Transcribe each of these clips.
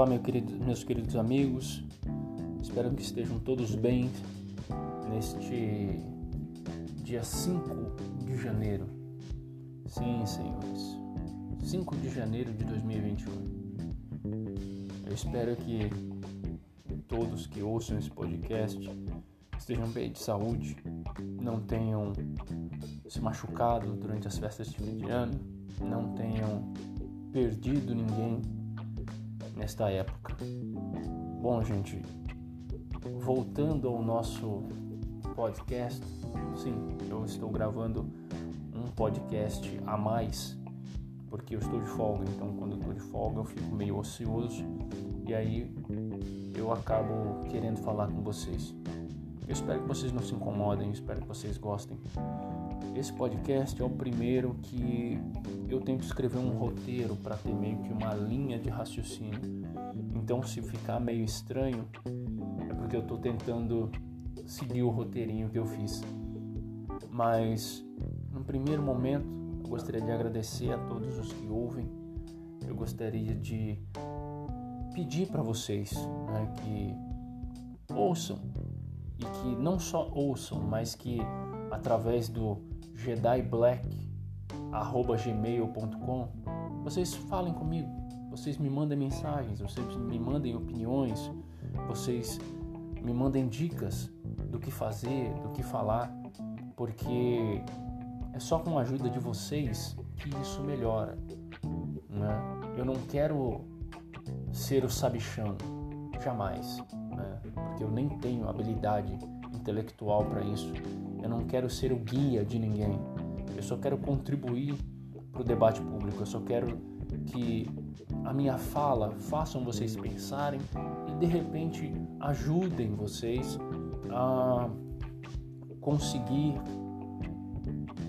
Olá, meu querido, meus queridos amigos. Espero que estejam todos bem neste dia 5 de janeiro. Sim, senhores. 5 de janeiro de 2021. Eu espero que todos que ouçam esse podcast estejam bem de saúde, não tenham se machucado durante as festas de fim de ano, não tenham perdido ninguém nesta época. Bom, gente, voltando ao nosso podcast, sim, eu estou gravando um podcast a mais porque eu estou de folga, então quando eu estou de folga eu fico meio ocioso e aí eu acabo querendo falar com vocês. Eu espero que vocês não se incomodem, espero que vocês gostem. Esse podcast é o primeiro que eu tento escrever um roteiro para ter meio que uma linha de raciocínio. Então, se ficar meio estranho, é porque eu estou tentando seguir o roteirinho que eu fiz. Mas, no primeiro momento, eu gostaria de agradecer a todos os que ouvem. Eu gostaria de pedir para vocês né, que ouçam e que não só ouçam, mas que através do jediblack@gmail.com vocês falem comigo, vocês me mandem mensagens, vocês me mandem opiniões, vocês me mandem dicas do que fazer, do que falar, porque é só com a ajuda de vocês que isso melhora. Né? Eu não quero ser o sabichão, jamais, né? porque eu nem tenho habilidade intelectual para isso. Eu não quero ser o guia de ninguém. Eu só quero contribuir para o debate público. Eu só quero que a minha fala façam vocês pensarem e de repente ajudem vocês a conseguir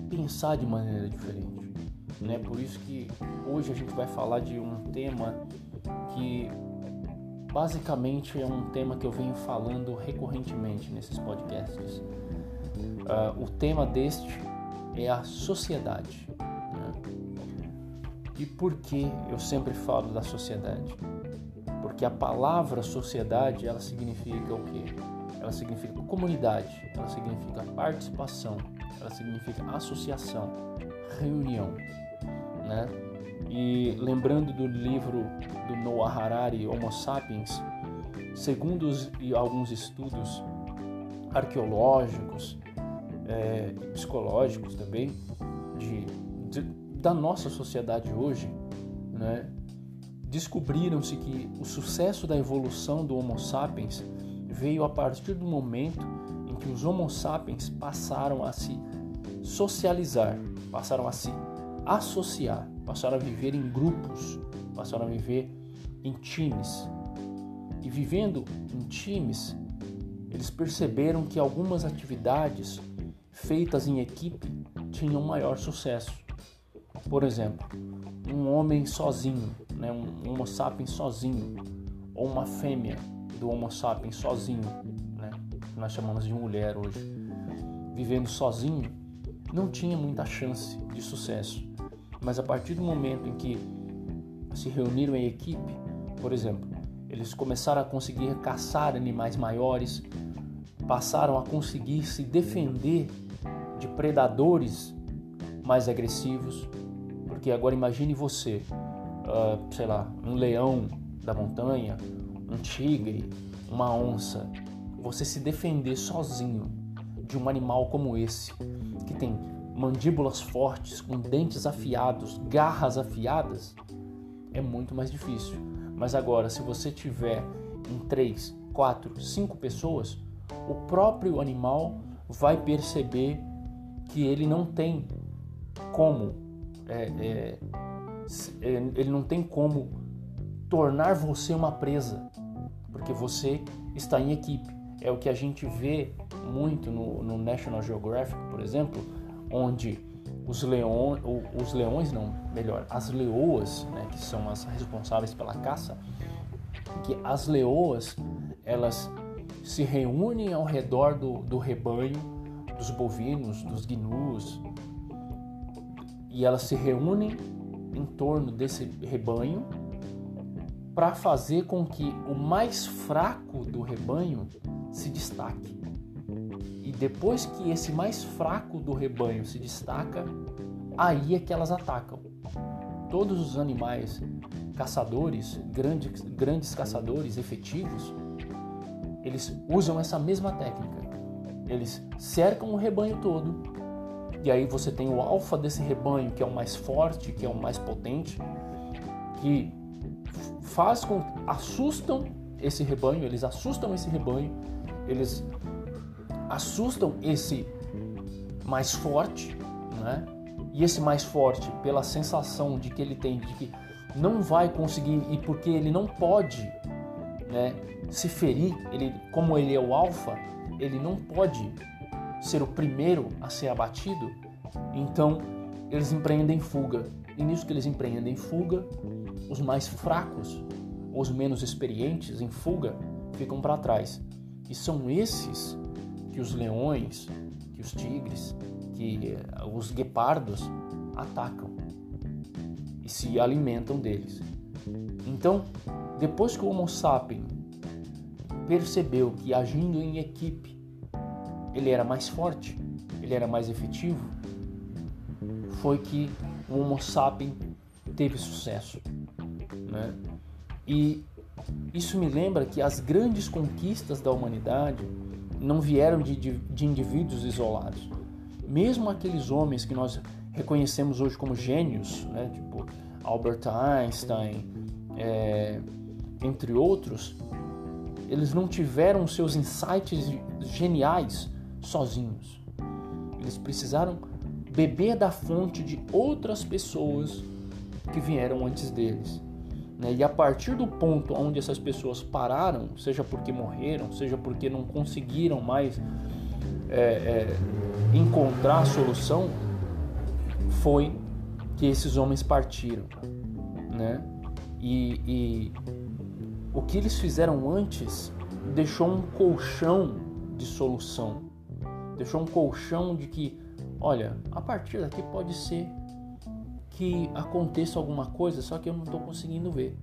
pensar de maneira diferente. Né? Por isso que hoje a gente vai falar de um tema que basicamente é um tema que eu venho falando recorrentemente nesses podcasts. Uh, o tema deste é a sociedade. Né? E por que eu sempre falo da sociedade? Porque a palavra sociedade ela significa o quê? Ela significa comunidade, ela significa participação, ela significa associação, reunião, né? E lembrando do livro do Noah Harari, Homo Sapiens, segundo os, alguns estudos arqueológicos, é, psicológicos também, de, de, da nossa sociedade hoje, né, descobriram-se que o sucesso da evolução do Homo sapiens veio a partir do momento em que os Homo sapiens passaram a se socializar, passaram a se associar, passaram a viver em grupos, passaram a viver em times. E vivendo em times, eles perceberam que algumas atividades feitas em equipe tinham maior sucesso. Por exemplo, um homem sozinho, né, um Homo sapiens sozinho, ou uma fêmea do Homo sapiens sozinho, né, que nós chamamos de mulher hoje, vivendo sozinho, não tinha muita chance de sucesso. Mas a partir do momento em que se reuniram em equipe, por exemplo, eles começaram a conseguir caçar animais maiores, passaram a conseguir se defender de predadores mais agressivos. Porque agora imagine você, uh, sei lá, um leão da montanha, um tigre, uma onça, você se defender sozinho de um animal como esse, que tem mandíbulas fortes, com dentes afiados, garras afiadas, é muito mais difícil. Mas agora, se você tiver em três, quatro, cinco pessoas, o próprio animal vai perceber que ele não tem como, é, é, é, ele não tem como tornar você uma presa, porque você está em equipe. É o que a gente vê muito no, no National Geographic, por exemplo, onde os leões, os leões não, melhor, as leoas, né, que são as responsáveis pela caça, que as leoas elas se reúnem ao redor do, do rebanho dos bovinos, dos gnus, e elas se reúnem em torno desse rebanho para fazer com que o mais fraco do rebanho se destaque. E depois que esse mais fraco do rebanho se destaca, aí é que elas atacam. Todos os animais caçadores, grandes, grandes caçadores efetivos, eles usam essa mesma técnica. Eles cercam o rebanho todo, e aí você tem o alfa desse rebanho, que é o mais forte, que é o mais potente, que faz com assustam esse rebanho, eles assustam esse rebanho, eles assustam esse mais forte, né? E esse mais forte, pela sensação de que ele tem de que não vai conseguir e porque ele não pode, né, se ferir, ele como ele é o alfa, ele não pode ser o primeiro a ser abatido, então eles empreendem fuga. E nisso que eles empreendem fuga, os mais fracos, os menos experientes em fuga, ficam para trás. E são esses que os leões, que os tigres, que eh, os guepardos atacam e se alimentam deles. Então, depois que o Homo sapiens percebeu que agindo em equipe ele era mais forte, ele era mais efetivo, foi que o Homo sapiens teve sucesso. Né? E isso me lembra que as grandes conquistas da humanidade não vieram de, de, de indivíduos isolados. Mesmo aqueles homens que nós reconhecemos hoje como gênios, né? tipo Albert Einstein, é, entre outros, eles não tiveram seus insights geniais sozinhos. Eles precisaram beber da fonte de outras pessoas que vieram antes deles. Né? E a partir do ponto onde essas pessoas pararam, seja porque morreram, seja porque não conseguiram mais é, é, encontrar a solução, foi que esses homens partiram. Né? E, e o que eles fizeram antes deixou um colchão de solução, deixou um colchão de que olha, a partir daqui pode ser que aconteça alguma coisa, só que eu não estou conseguindo ver.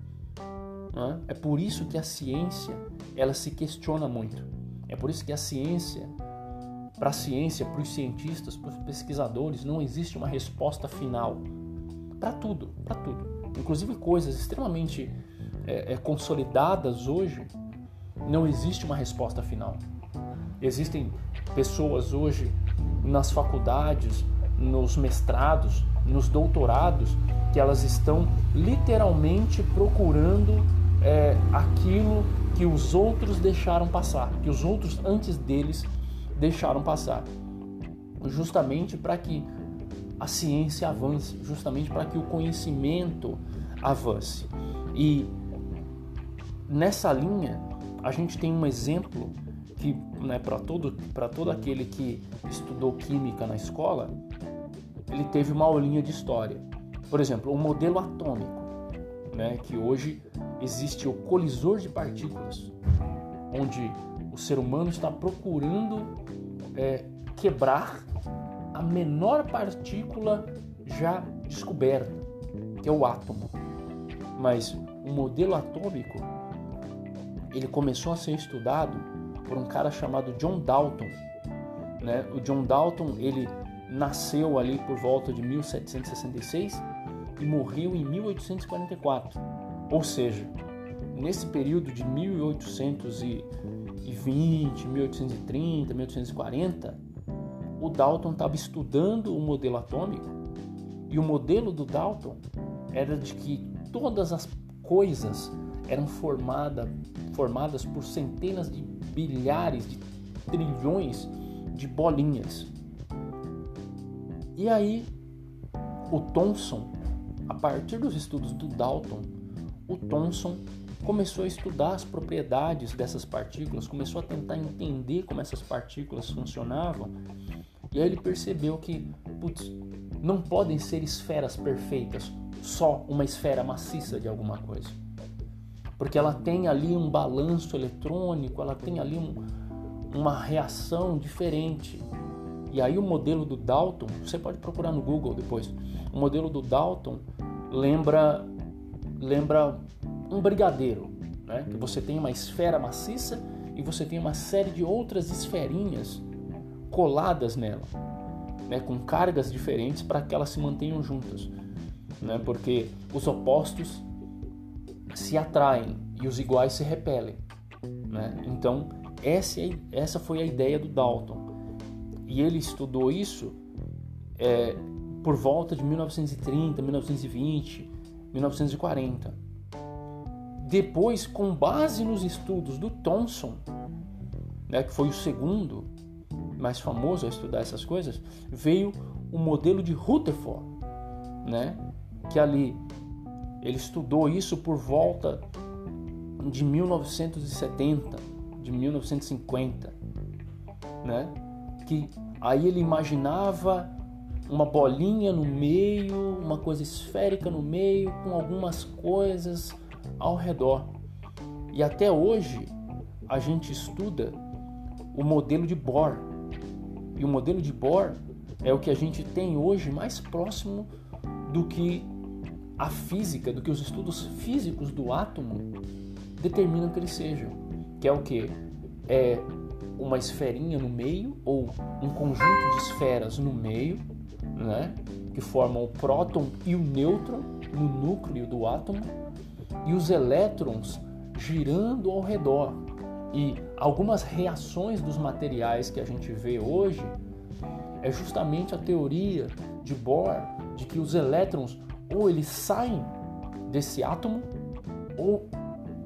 É por isso que a ciência ela se questiona muito. É por isso que a ciência, para a ciência, para os cientistas, para os pesquisadores, não existe uma resposta final para tudo, para tudo. Inclusive coisas extremamente é, é, consolidadas hoje, não existe uma resposta final. Existem pessoas hoje nas faculdades, nos mestrados, nos doutorados, que elas estão literalmente procurando é, aquilo que os outros deixaram passar, que os outros antes deles deixaram passar, justamente para que a ciência avance, justamente para que o conhecimento avance. E nessa linha, a gente tem um exemplo que né, para todo, todo aquele que estudou química na escola, ele teve uma aulinha de história. Por exemplo, o modelo atômico, né, que hoje existe o colisor de partículas, onde o ser humano está procurando é, quebrar a menor partícula já descoberta, que é o átomo. Mas o modelo atômico ele começou a ser estudado por um cara chamado John Dalton. Né? O John Dalton ele nasceu ali por volta de 1766 e morreu em 1844. Ou seja, nesse período de 1820, 1830, 1840, o Dalton estava estudando o modelo atômico e o modelo do Dalton era de que todas as coisas eram formada, formadas por centenas de bilhares, de trilhões de bolinhas. E aí, o Thomson, a partir dos estudos do Dalton, o Thomson começou a estudar as propriedades dessas partículas, começou a tentar entender como essas partículas funcionavam, e aí ele percebeu que, putz, não podem ser esferas perfeitas, só uma esfera maciça de alguma coisa porque ela tem ali um balanço eletrônico, ela tem ali um, uma reação diferente. E aí o modelo do Dalton, você pode procurar no Google depois. O modelo do Dalton lembra lembra um brigadeiro, né? que você tem uma esfera maciça e você tem uma série de outras esferinhas coladas nela, né? com cargas diferentes para que elas se mantenham juntas, né? porque os opostos se atraem e os iguais se repelem. Né? Então, essa, é, essa foi a ideia do Dalton. E ele estudou isso é, por volta de 1930, 1920, 1940. Depois, com base nos estudos do Thomson, né, que foi o segundo mais famoso a estudar essas coisas, veio o modelo de Rutherford, né, que ali ele estudou isso por volta de 1970, de 1950, né? Que aí ele imaginava uma bolinha no meio, uma coisa esférica no meio, com algumas coisas ao redor. E até hoje a gente estuda o modelo de Bohr. E o modelo de Bohr é o que a gente tem hoje mais próximo do que a física, do que os estudos físicos do átomo determinam que ele seja. Que é o que? É uma esferinha no meio ou um conjunto de esferas no meio, né? que formam o próton e o nêutron no núcleo do átomo e os elétrons girando ao redor. E algumas reações dos materiais que a gente vê hoje é justamente a teoria de Bohr de que os elétrons ou eles saem desse átomo ou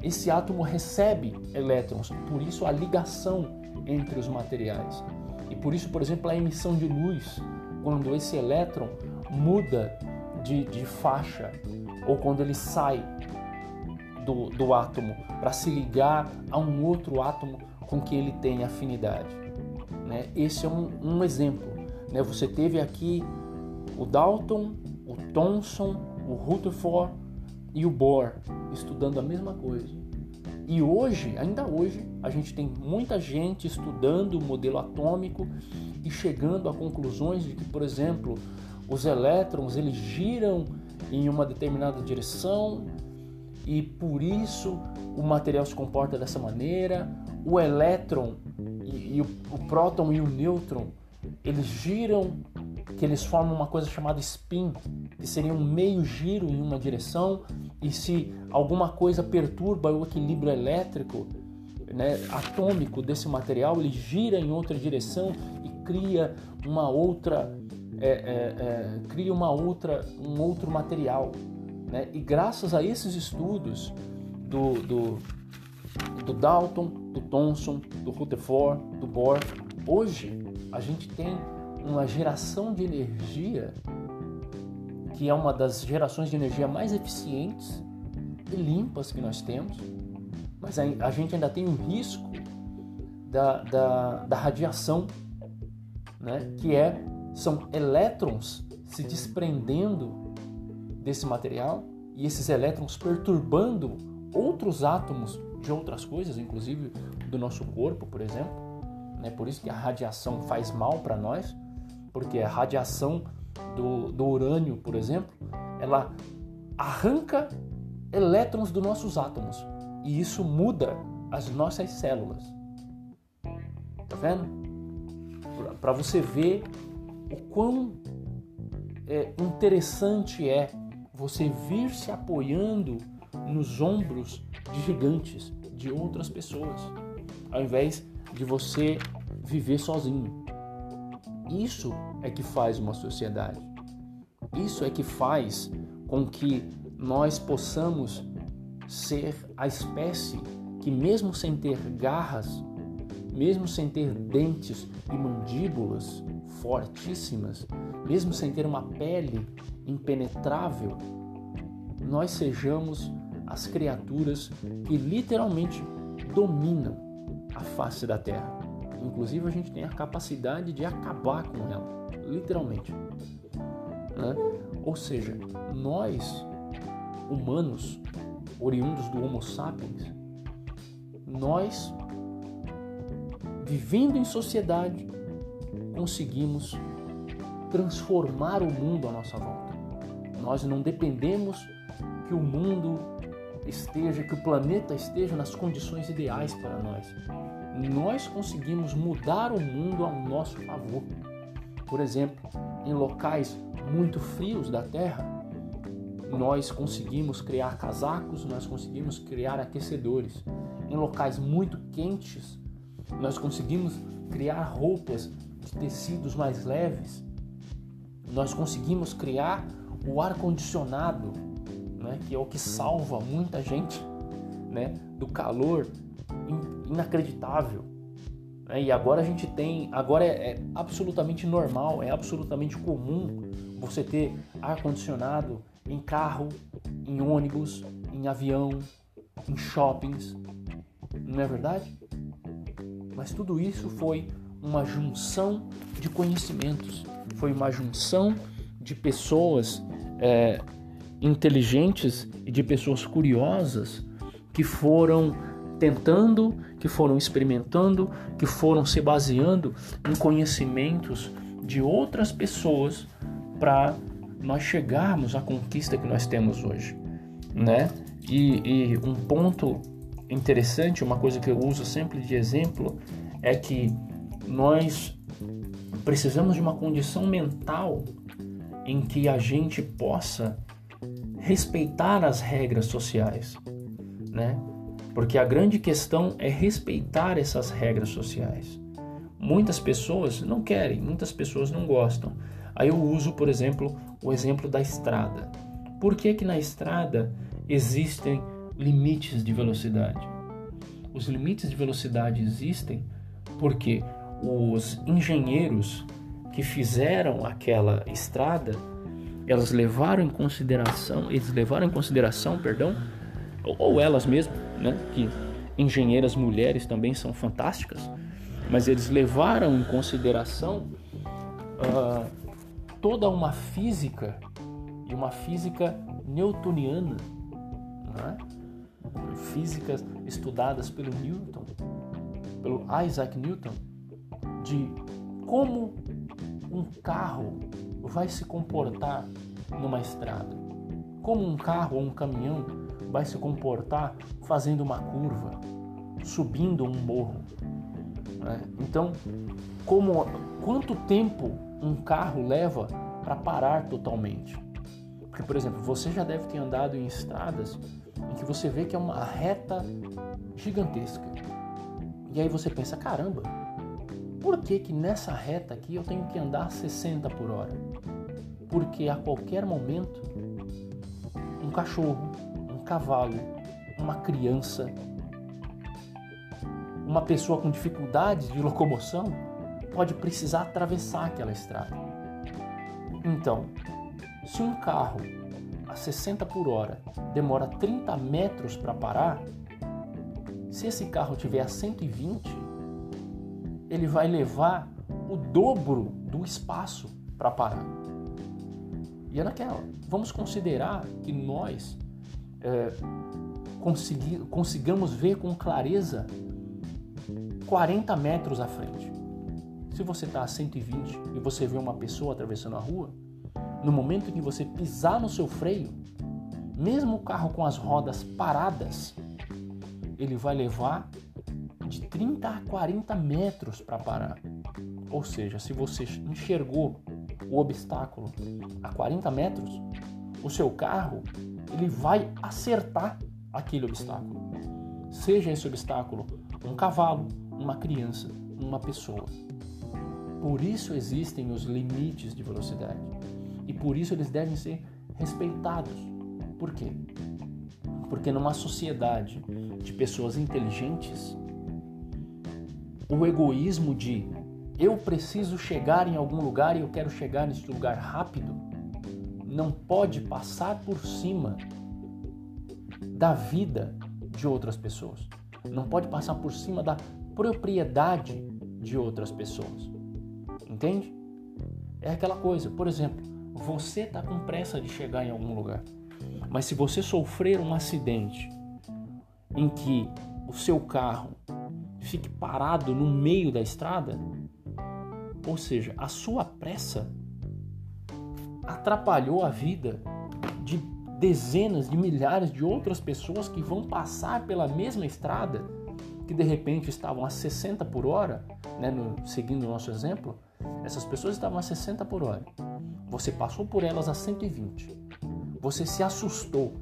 esse átomo recebe elétrons, por isso a ligação entre os materiais. E por isso, por exemplo, a emissão de luz, quando esse elétron muda de, de faixa ou quando ele sai do, do átomo para se ligar a um outro átomo com que ele tem afinidade. Né? Esse é um, um exemplo. Né? Você teve aqui o Dalton o Thomson, o Rutherford e o Bohr estudando a mesma coisa. E hoje, ainda hoje, a gente tem muita gente estudando o modelo atômico e chegando a conclusões de que, por exemplo, os elétrons eles giram em uma determinada direção e por isso o material se comporta dessa maneira. O elétron e, e o, o próton e o nêutron eles giram que eles formam uma coisa chamada spin, que seria um meio giro em uma direção, e se alguma coisa perturba o equilíbrio elétrico né, atômico desse material, ele gira em outra direção e cria uma outra é, é, é, cria uma outra um outro material, né? E graças a esses estudos do, do, do Dalton, do Thomson, do Rutherford, do Bohr, hoje a gente tem uma geração de energia que é uma das gerações de energia mais eficientes e limpas que nós temos, mas a, gente ainda tem um risco da, da, da radiação, né? que é são elétrons se desprendendo desse material e esses elétrons perturbando outros átomos de outras coisas, inclusive do nosso corpo, por exemplo. Né? Por isso que a radiação faz mal para nós porque a radiação do, do urânio, por exemplo, ela arranca elétrons dos nossos átomos e isso muda as nossas células. Tá vendo? Para você ver o quão é, interessante é você vir se apoiando nos ombros de gigantes, de outras pessoas, ao invés de você viver sozinho. Isso é que faz uma sociedade. Isso é que faz com que nós possamos ser a espécie que, mesmo sem ter garras, mesmo sem ter dentes e mandíbulas fortíssimas, mesmo sem ter uma pele impenetrável, nós sejamos as criaturas que literalmente dominam a face da Terra. Inclusive, a gente tem a capacidade de acabar com ela, literalmente. Né? Ou seja, nós, humanos, oriundos do Homo sapiens, nós, vivendo em sociedade, conseguimos transformar o mundo à nossa volta. Nós não dependemos que o mundo esteja, que o planeta esteja nas condições ideais para nós. Nós conseguimos mudar o mundo ao nosso favor. Por exemplo, em locais muito frios da Terra, nós conseguimos criar casacos, nós conseguimos criar aquecedores. Em locais muito quentes, nós conseguimos criar roupas de tecidos mais leves. Nós conseguimos criar o ar condicionado, né, que é o que salva muita gente, né, do calor inacreditável. Né? E agora a gente tem, agora é, é absolutamente normal, é absolutamente comum você ter ar condicionado em carro, em ônibus, em avião, em shoppings. Não é verdade? Mas tudo isso foi uma junção de conhecimentos, foi uma junção de pessoas é, inteligentes e de pessoas curiosas que foram tentando, que foram experimentando, que foram se baseando em conhecimentos de outras pessoas para nós chegarmos à conquista que nós temos hoje, né? E, e, um ponto interessante, uma coisa que eu uso sempre de exemplo, é que nós precisamos de uma condição mental em que a gente possa respeitar as regras sociais, né? Porque a grande questão é respeitar essas regras sociais. Muitas pessoas não querem, muitas pessoas não gostam. Aí eu uso, por exemplo, o exemplo da estrada. Por que que na estrada existem limites de velocidade? Os limites de velocidade existem porque os engenheiros que fizeram aquela estrada, elas levaram em consideração, eles levaram em consideração, perdão, ou elas mesmas, né, que engenheiras mulheres também são fantásticas, mas eles levaram em consideração uh, toda uma física e uma física newtoniana, né? físicas estudadas pelo Newton, pelo Isaac Newton, de como um carro vai se comportar numa estrada, como um carro ou um caminhão vai se comportar fazendo uma curva, subindo um morro. Né? Então, como quanto tempo um carro leva para parar totalmente? Porque, por exemplo, você já deve ter andado em estradas em que você vê que é uma reta gigantesca. E aí você pensa, caramba, por que que nessa reta aqui eu tenho que andar 60 por hora? Porque a qualquer momento um cachorro, cavalo, uma criança, uma pessoa com dificuldades de locomoção pode precisar atravessar aquela estrada. Então, se um carro a 60 por hora demora 30 metros para parar, se esse carro tiver a 120, ele vai levar o dobro do espaço para parar. E é naquela. Vamos considerar que nós é, consegui, consigamos ver com clareza 40 metros à frente. Se você está a 120 e você vê uma pessoa atravessando a rua, no momento que você pisar no seu freio, mesmo o carro com as rodas paradas, ele vai levar de 30 a 40 metros para parar. Ou seja, se você enxergou o obstáculo a 40 metros, o seu carro ele vai acertar aquele obstáculo. Seja esse obstáculo um cavalo, uma criança, uma pessoa. Por isso existem os limites de velocidade e por isso eles devem ser respeitados. Por quê? Porque numa sociedade de pessoas inteligentes, o egoísmo de eu preciso chegar em algum lugar e eu quero chegar nesse lugar rápido não pode passar por cima da vida de outras pessoas. Não pode passar por cima da propriedade de outras pessoas. Entende? É aquela coisa, por exemplo, você está com pressa de chegar em algum lugar, mas se você sofrer um acidente em que o seu carro fique parado no meio da estrada, ou seja, a sua pressa atrapalhou a vida de dezenas de milhares de outras pessoas que vão passar pela mesma estrada, que de repente estavam a 60 por hora, né, no, seguindo o nosso exemplo, essas pessoas estavam a 60 por hora. Você passou por elas a 120. Você se assustou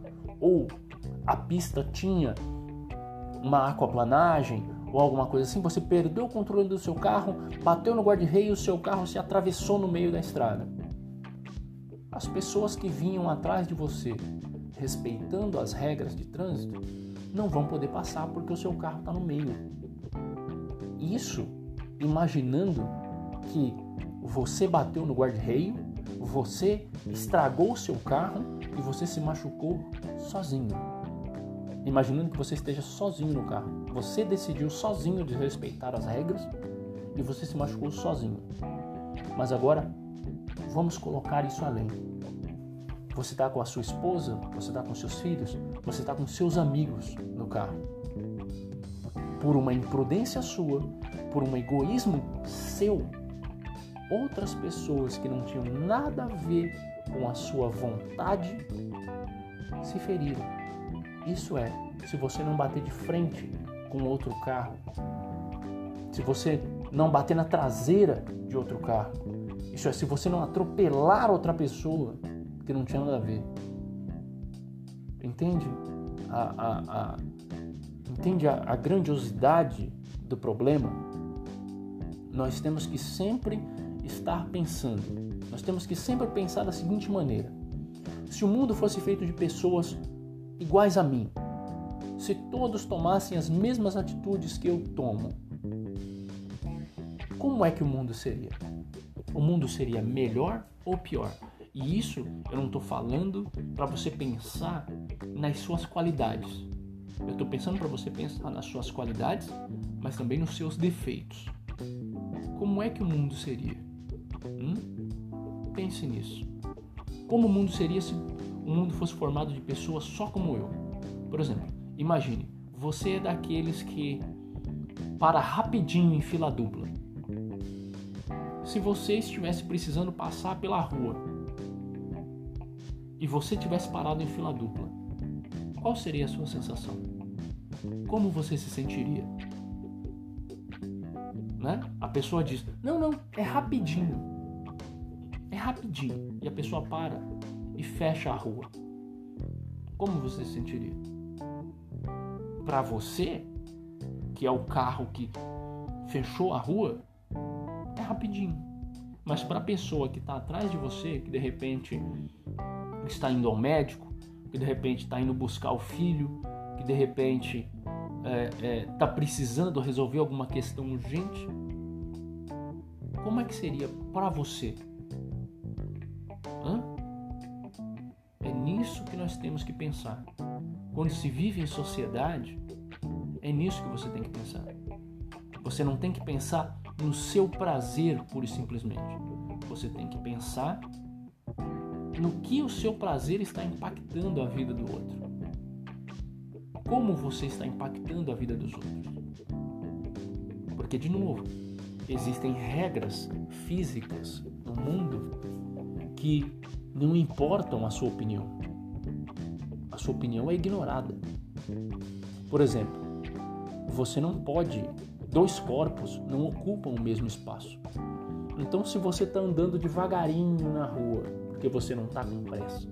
ou a pista tinha uma aquaplanagem ou alguma coisa assim, você perdeu o controle do seu carro, bateu no guarda-reio o seu carro se atravessou no meio da estrada. As pessoas que vinham atrás de você, respeitando as regras de trânsito, não vão poder passar porque o seu carro está no meio. Isso imaginando que você bateu no guarda-reio, você estragou o seu carro e você se machucou sozinho. Imaginando que você esteja sozinho no carro. Você decidiu sozinho desrespeitar as regras e você se machucou sozinho. Mas agora Vamos colocar isso além. Você está com a sua esposa, você está com seus filhos, você está com seus amigos no carro. Por uma imprudência sua, por um egoísmo seu, outras pessoas que não tinham nada a ver com a sua vontade se feriram. Isso é, se você não bater de frente com outro carro, se você não bater na traseira de outro carro, isso é, se você não atropelar outra pessoa que não tinha nada a ver. Entende a, a, a entende a, a grandiosidade do problema? Nós temos que sempre estar pensando. Nós temos que sempre pensar da seguinte maneira: se o mundo fosse feito de pessoas iguais a mim, se todos tomassem as mesmas atitudes que eu tomo, como é que o mundo seria? O mundo seria melhor ou pior? E isso eu não estou falando para você pensar nas suas qualidades. Eu estou pensando para você pensar nas suas qualidades, mas também nos seus defeitos. Como é que o mundo seria? Hum? Pense nisso. Como o mundo seria se o mundo fosse formado de pessoas só como eu? Por exemplo, imagine, você é daqueles que para rapidinho em fila dupla se você estivesse precisando passar pela rua e você tivesse parado em fila dupla, qual seria a sua sensação? Como você se sentiria? Né? A pessoa diz: Não, não, é rapidinho. É rapidinho. E a pessoa para e fecha a rua. Como você se sentiria? Para você, que é o carro que fechou a rua, é rapidinho. Mas para a pessoa que está atrás de você, que de repente está indo ao médico, que de repente está indo buscar o filho, que de repente está é, é, tá precisando resolver alguma questão urgente, como é que seria para você? Hã? É nisso que nós temos que pensar. Quando se vive em sociedade, é nisso que você tem que pensar. Você não tem que pensar no seu prazer, pura e simplesmente. Você tem que pensar no que o seu prazer está impactando a vida do outro. Como você está impactando a vida dos outros. Porque, de novo, existem regras físicas no mundo que não importam a sua opinião. A sua opinião é ignorada. Por exemplo, você não pode dois corpos não ocupam o mesmo espaço. Então, se você está andando devagarinho na rua, porque você não está com pressa,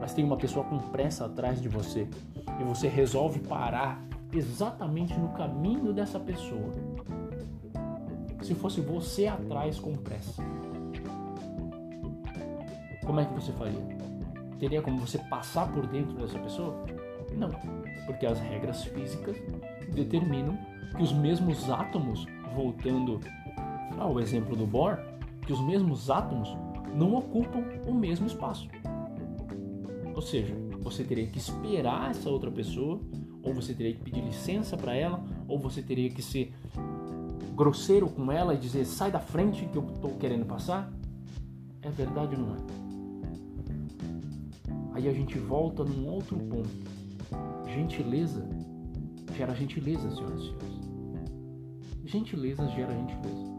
mas tem uma pessoa com pressa atrás de você e você resolve parar exatamente no caminho dessa pessoa, se fosse você atrás com pressa, como é que você faria? Teria como você passar por dentro dessa pessoa? Não, porque as regras físicas determinam que os mesmos átomos, voltando ao exemplo do Bohr, que os mesmos átomos não ocupam o mesmo espaço. Ou seja, você teria que esperar essa outra pessoa, ou você teria que pedir licença para ela, ou você teria que ser grosseiro com ela e dizer sai da frente que eu estou querendo passar. É verdade ou não é? Aí a gente volta num outro ponto. Gentileza gera gentileza, senhoras e senhores. Gentileza gera gentileza.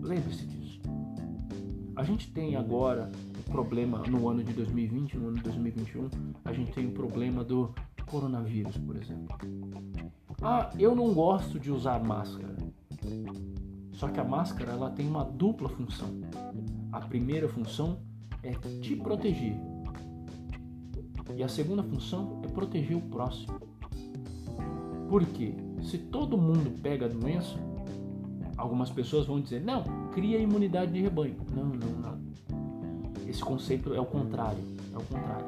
Lembre-se disso. A gente tem agora problema no ano de 2020, no ano de 2021, a gente tem o problema do coronavírus, por exemplo. Ah, eu não gosto de usar máscara. Só que a máscara ela tem uma dupla função. A primeira função é te proteger. E a segunda função é proteger o próximo. Porque se todo mundo pega a doença, algumas pessoas vão dizer: "Não, cria imunidade de rebanho". Não, não, não. Esse conceito é o contrário, é o contrário.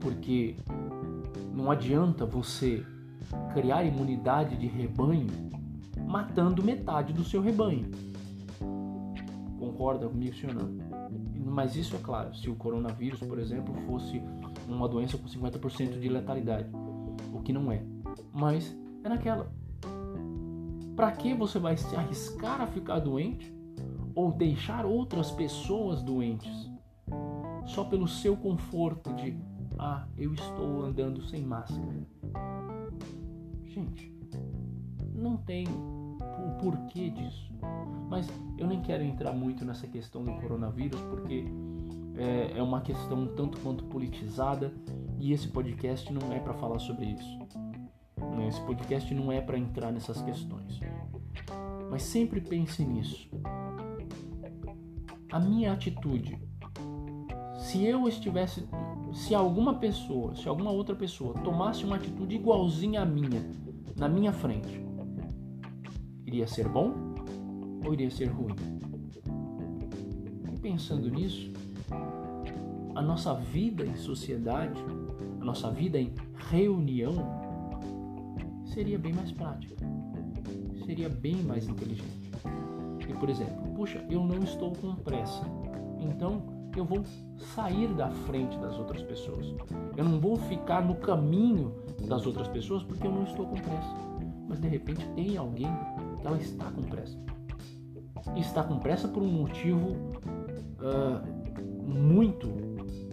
Porque não adianta você criar imunidade de rebanho matando metade do seu rebanho. Concorda comigo, senhor não? Mas isso é claro, se o coronavírus, por exemplo, fosse uma doença com 50% de letalidade, o que não é. Mas é naquela. Para que você vai se arriscar a ficar doente ou deixar outras pessoas doentes só pelo seu conforto de ah, eu estou andando sem máscara? Gente, não tem o porquê disso. Mas eu nem quero entrar muito nessa questão do coronavírus porque é, é uma questão tanto quanto politizada e esse podcast não é para falar sobre isso. Esse podcast não é para entrar nessas questões. Mas sempre pense nisso. A minha atitude, se eu estivesse, se alguma pessoa, se alguma outra pessoa tomasse uma atitude igualzinha à minha, na minha frente, iria ser bom ou iria ser ruim? E pensando nisso, a nossa vida em sociedade, a nossa vida em reunião, seria bem mais prática, seria bem mais inteligente. E por exemplo, puxa, eu não estou com pressa, então eu vou sair da frente das outras pessoas. Eu não vou ficar no caminho das outras pessoas porque eu não estou com pressa. Mas de repente tem alguém que ela está com pressa. E está com pressa por um motivo uh, muito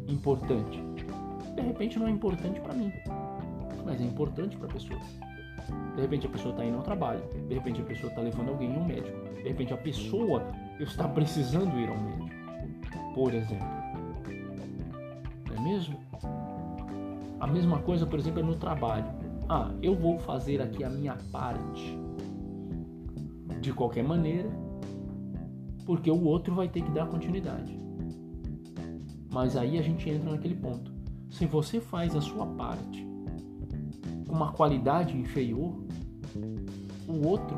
importante. De repente não é importante para mim, mas é importante para a pessoa. De repente a pessoa está indo ao trabalho, de repente a pessoa está levando alguém ao médico, de repente a pessoa está precisando ir ao médico, por exemplo. Não é mesmo? A mesma coisa, por exemplo, é no trabalho. Ah, eu vou fazer aqui a minha parte de qualquer maneira, porque o outro vai ter que dar continuidade. Mas aí a gente entra naquele ponto. Se você faz a sua parte uma qualidade inferior, o outro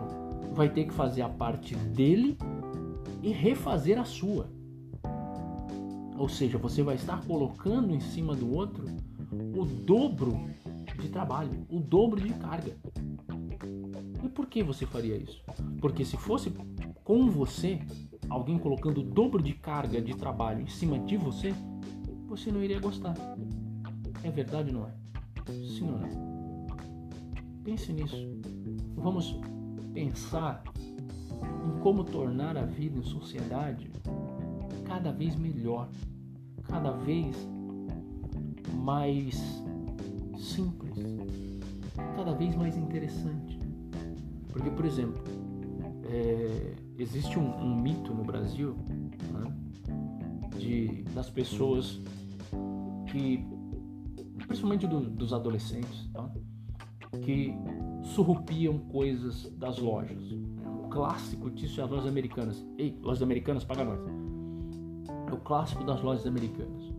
vai ter que fazer a parte dele e refazer a sua. Ou seja, você vai estar colocando em cima do outro o dobro de trabalho, o dobro de carga. E por que você faria isso? Porque se fosse com você, alguém colocando o dobro de carga de trabalho em cima de você, você não iria gostar. É verdade ou não é? Sim ou não? Pense nisso. Vamos pensar em como tornar a vida em sociedade cada vez melhor, cada vez mais simples, cada vez mais interessante. Porque, por exemplo, é, existe um, um, mito no Brasil né, de, das pessoas que, principalmente do, dos adolescentes, tá, que surrupiam coisas das lojas. O clássico disso é as lojas americanas. Ei, lojas americanas, paga nós. É o clássico das lojas americanas.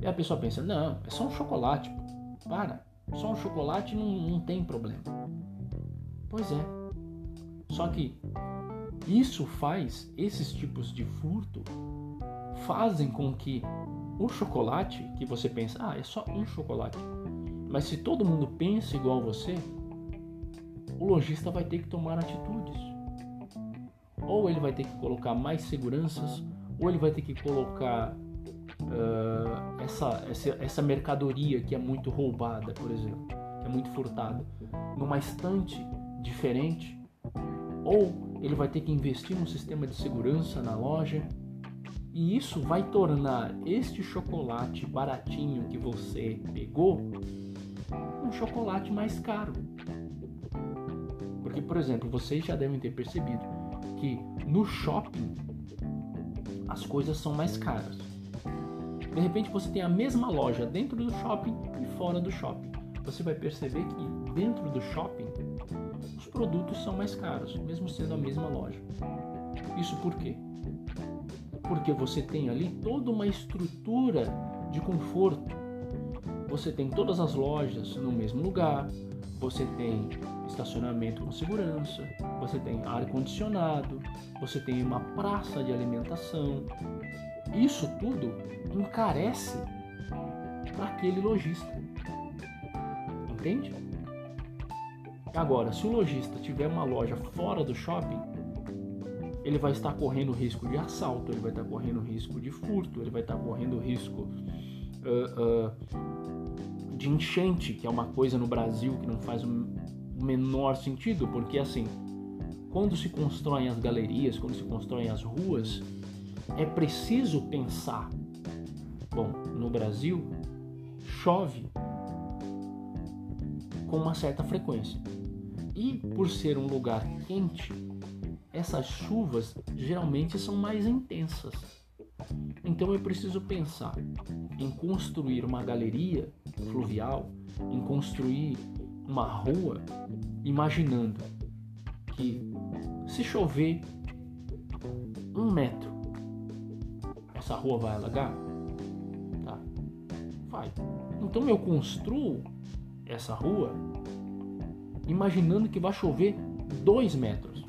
E a pessoa pensa, não, é só um chocolate. Pô. Para, só um chocolate não, não tem problema. Pois é. Só que isso faz, esses tipos de furto fazem com que o chocolate, que você pensa, ah, é só um chocolate. Mas se todo mundo pensa igual você, o lojista vai ter que tomar atitudes. Ou ele vai ter que colocar mais seguranças, ou ele vai ter que colocar uh, essa, essa, essa mercadoria que é muito roubada, por exemplo, que é muito furtada, numa estante diferente, ou ele vai ter que investir num sistema de segurança na loja. E isso vai tornar este chocolate baratinho que você pegou um chocolate mais caro. Porque, por exemplo, vocês já devem ter percebido que no shopping as coisas são mais caras. De repente você tem a mesma loja dentro do shopping e fora do shopping. Você vai perceber que dentro do shopping os produtos são mais caros, mesmo sendo a mesma loja. Isso por quê? Porque você tem ali toda uma estrutura de conforto. Você tem todas as lojas no mesmo lugar, você tem estacionamento com segurança, você tem ar condicionado, você tem uma praça de alimentação. Isso tudo encarece para aquele lojista. Entende? Agora, se o lojista tiver uma loja fora do shopping, ele vai estar correndo risco de assalto, ele vai estar correndo risco de furto, ele vai estar correndo risco uh, uh, de enchente, que é uma coisa no Brasil que não faz o menor sentido, porque assim, quando se constroem as galerias, quando se constroem as ruas, é preciso pensar. Bom, no Brasil chove com uma certa frequência. E por ser um lugar quente, essas chuvas geralmente são mais intensas. Então eu preciso pensar em construir uma galeria fluvial, em construir uma rua, imaginando que se chover um metro, essa rua vai alagar? Tá? Vai. Então eu construo essa rua imaginando que vai chover dois metros.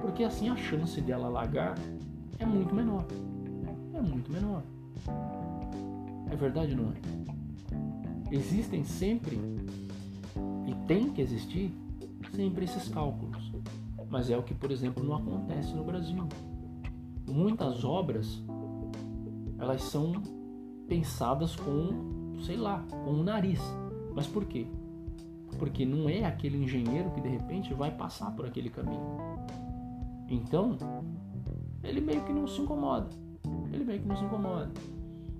Porque assim a chance dela alagar é muito menor. É muito menor. É verdade não é? Existem sempre e tem que existir sempre esses cálculos. Mas é o que, por exemplo, não acontece no Brasil. Muitas obras elas são pensadas com, sei lá, com o nariz. Mas por quê? Porque não é aquele engenheiro que de repente vai passar por aquele caminho. Então, ele meio que não se incomoda. Ele meio que não se incomoda.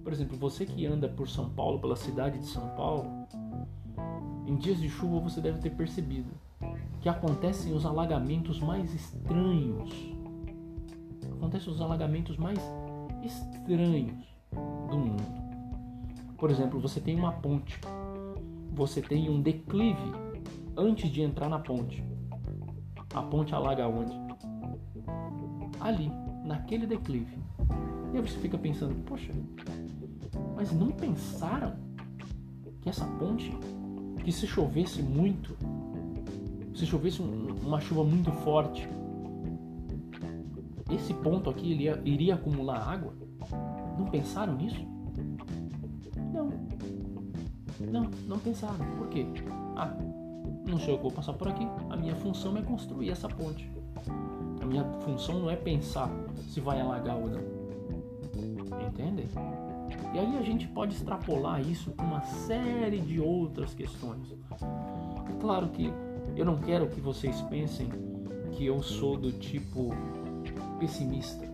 Por exemplo, você que anda por São Paulo, pela cidade de São Paulo, em dias de chuva você deve ter percebido que acontecem os alagamentos mais estranhos. Acontecem os alagamentos mais estranhos do mundo. Por exemplo, você tem uma ponte, você tem um declive antes de entrar na ponte. A ponte alaga onde? Ali, naquele declive. E aí você fica pensando, poxa, mas não pensaram que essa ponte que se chovesse muito, se chovesse uma chuva muito forte, esse ponto aqui iria, iria acumular água? Não pensaram nisso? Não. Não, não pensaram. Por quê? Ah, não sei o que vou passar por aqui. A minha função é construir essa ponte. A minha função não é pensar se vai alagar ou não. Entendem? E aí a gente pode extrapolar isso para uma série de outras questões. É claro que eu não quero que vocês pensem que eu sou do tipo pessimista.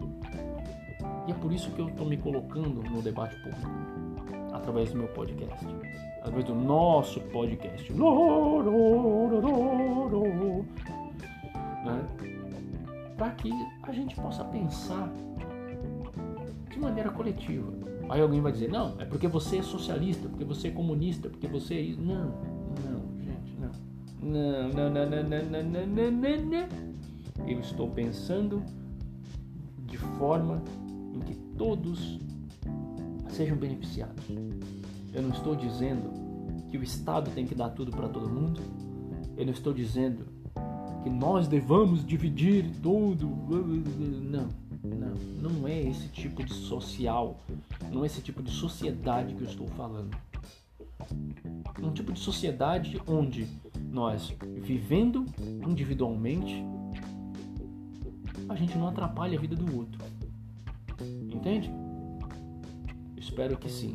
E é por isso que eu estou me colocando no debate público, através do meu podcast, através do nosso podcast. Para que a gente possa pensar de maneira coletiva Aí alguém vai dizer, não, é porque você é socialista, porque você é comunista, porque você é. Não, não, gente. Não, não, não, não, não, não, não, não, não, não. Eu estou pensando de forma em que todos sejam beneficiados. Eu não estou dizendo que o Estado tem que dar tudo para todo mundo. Eu não estou dizendo que nós devamos dividir tudo. Não. Não, não é esse tipo de social, não é esse tipo de sociedade que eu estou falando. É um tipo de sociedade onde nós, vivendo individualmente, a gente não atrapalha a vida do outro. Entende? Espero que sim.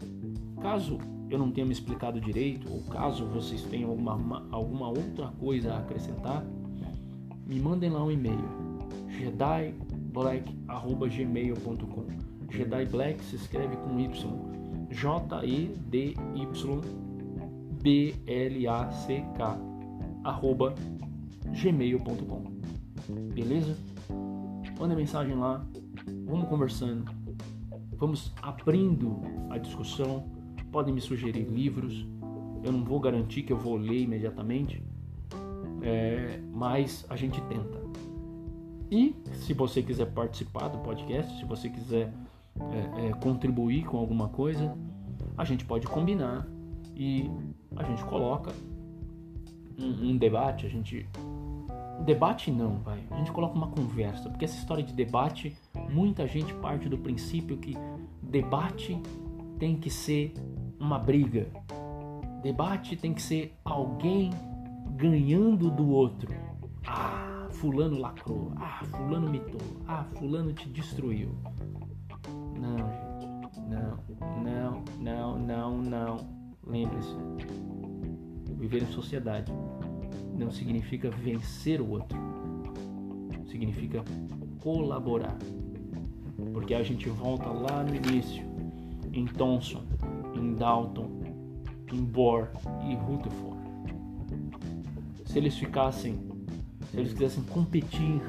Caso eu não tenha me explicado direito, ou caso vocês tenham alguma, alguma outra coisa a acrescentar, me mandem lá um e-mail. Jedi black@gmail.com. Jedi Black se escreve com Y. J E D Y B L A C K arroba gmail.com. Beleza? Manda mensagem lá, vamos conversando, vamos abrindo a discussão. Podem me sugerir livros, eu não vou garantir que eu vou ler imediatamente, é, mas a gente tenta. E se você quiser participar do podcast, se você quiser é, é, contribuir com alguma coisa, a gente pode combinar e a gente coloca um, um debate, a gente debate não, vai. A gente coloca uma conversa, porque essa história de debate, muita gente parte do princípio que debate tem que ser uma briga. Debate tem que ser alguém ganhando do outro. Ah, fulano lacrou. Ah, fulano mitou. Ah, fulano te destruiu. Não, gente. Não, não, não, não, não. Lembre-se. Viver em sociedade não significa vencer o outro. Significa colaborar. Porque a gente volta lá no início, em Thomson, em Dalton, em Bohr e Rutherford. Se eles ficassem, se eles quisessem competir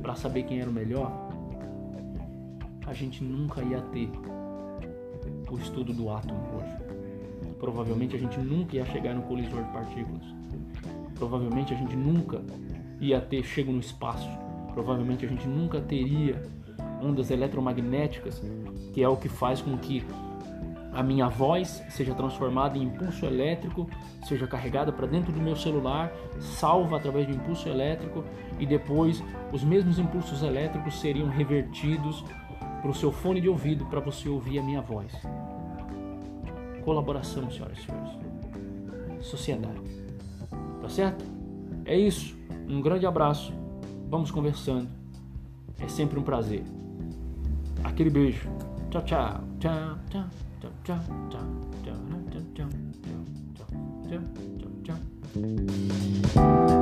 para saber quem era o melhor, a gente nunca ia ter o estudo do átomo hoje. Provavelmente a gente nunca ia chegar no colisor de partículas. Provavelmente a gente nunca ia ter chego no espaço. Provavelmente a gente nunca teria ondas eletromagnéticas, que é o que faz com que a minha voz seja transformada em impulso elétrico, seja carregada para dentro do meu celular, salva através de impulso elétrico e depois os mesmos impulsos elétricos seriam revertidos para o seu fone de ouvido para você ouvir a minha voz. Colaboração, senhoras e senhores. Sociedade. Tá certo? É isso. Um grande abraço. Vamos conversando. É sempre um prazer. Aquele beijo. Tchau, tchau. Tchau, tchau. Tchau, tchau.